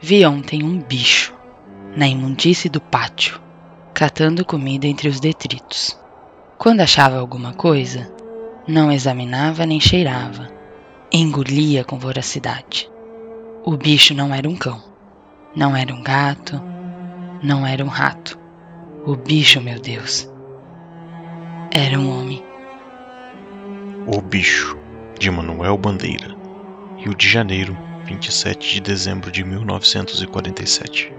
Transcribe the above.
Vi ontem um bicho na imundície do pátio, catando comida entre os detritos. Quando achava alguma coisa, não examinava nem cheirava, engolia com voracidade. O bicho não era um cão, não era um gato, não era um rato. O bicho, meu Deus, era um homem. O Bicho, de Manuel Bandeira, Rio de Janeiro, 27 de dezembro de 1947.